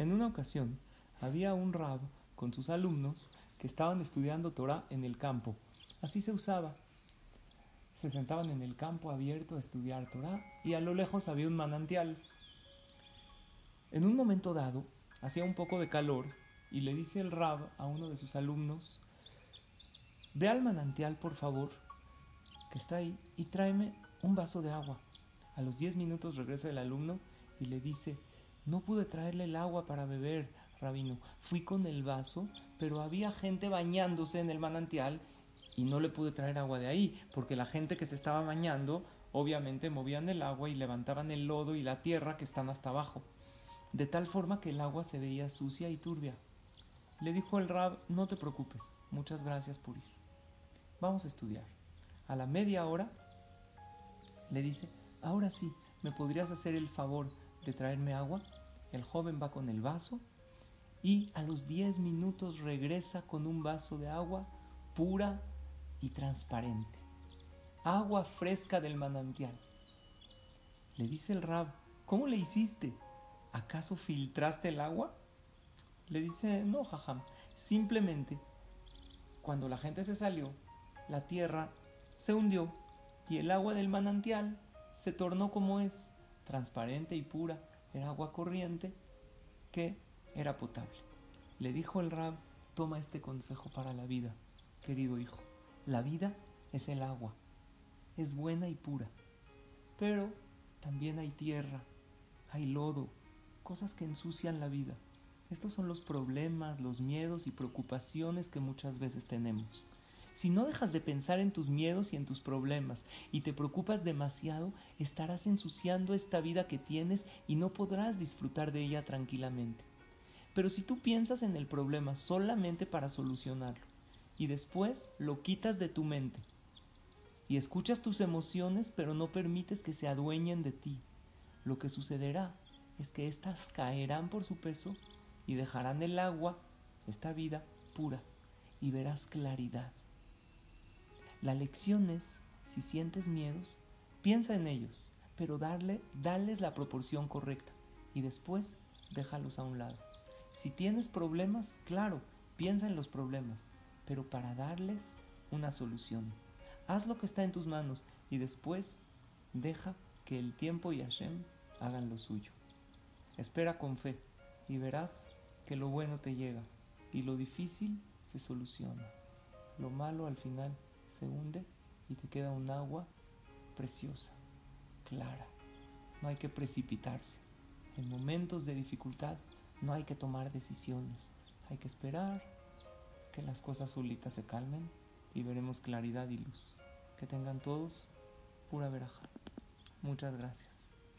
En una ocasión había un rab con sus alumnos que estaban estudiando Torah en el campo. Así se usaba. Se sentaban en el campo abierto a estudiar Torah y a lo lejos había un manantial. En un momento dado, hacía un poco de calor y le dice el rab a uno de sus alumnos, ve al manantial por favor, que está ahí, y tráeme un vaso de agua. A los diez minutos regresa el alumno y le dice, no pude traerle el agua para beber, rabino. Fui con el vaso, pero había gente bañándose en el manantial y no le pude traer agua de ahí, porque la gente que se estaba bañando obviamente movían el agua y levantaban el lodo y la tierra que están hasta abajo, de tal forma que el agua se veía sucia y turbia. Le dijo el rab, no te preocupes, muchas gracias por ir. Vamos a estudiar. A la media hora le dice, ahora sí, ¿me podrías hacer el favor de traerme agua? El joven va con el vaso y a los 10 minutos regresa con un vaso de agua pura y transparente. Agua fresca del manantial. Le dice el rab, ¿cómo le hiciste? ¿Acaso filtraste el agua? Le dice, no, jajam, simplemente cuando la gente se salió, la tierra se hundió y el agua del manantial se tornó como es, transparente y pura, era agua corriente que era potable. Le dijo el rab, toma este consejo para la vida, querido hijo. La vida es el agua, es buena y pura, pero también hay tierra, hay lodo, cosas que ensucian la vida. Estos son los problemas, los miedos y preocupaciones que muchas veces tenemos. Si no dejas de pensar en tus miedos y en tus problemas y te preocupas demasiado, estarás ensuciando esta vida que tienes y no podrás disfrutar de ella tranquilamente. Pero si tú piensas en el problema solamente para solucionarlo y después lo quitas de tu mente y escuchas tus emociones pero no permites que se adueñen de ti, lo que sucederá es que éstas caerán por su peso y dejarán el agua, esta vida, pura y verás claridad. La lección es, si sientes miedos, piensa en ellos, pero darle, la proporción correcta y después déjalos a un lado. Si tienes problemas, claro, piensa en los problemas, pero para darles una solución. Haz lo que está en tus manos y después deja que el tiempo y Hashem hagan lo suyo. Espera con fe y verás que lo bueno te llega y lo difícil se soluciona. Lo malo al final se hunde y te queda un agua preciosa, clara. No hay que precipitarse. En momentos de dificultad no hay que tomar decisiones, hay que esperar que las cosas solitas se calmen y veremos claridad y luz. Que tengan todos pura veraja. Muchas gracias.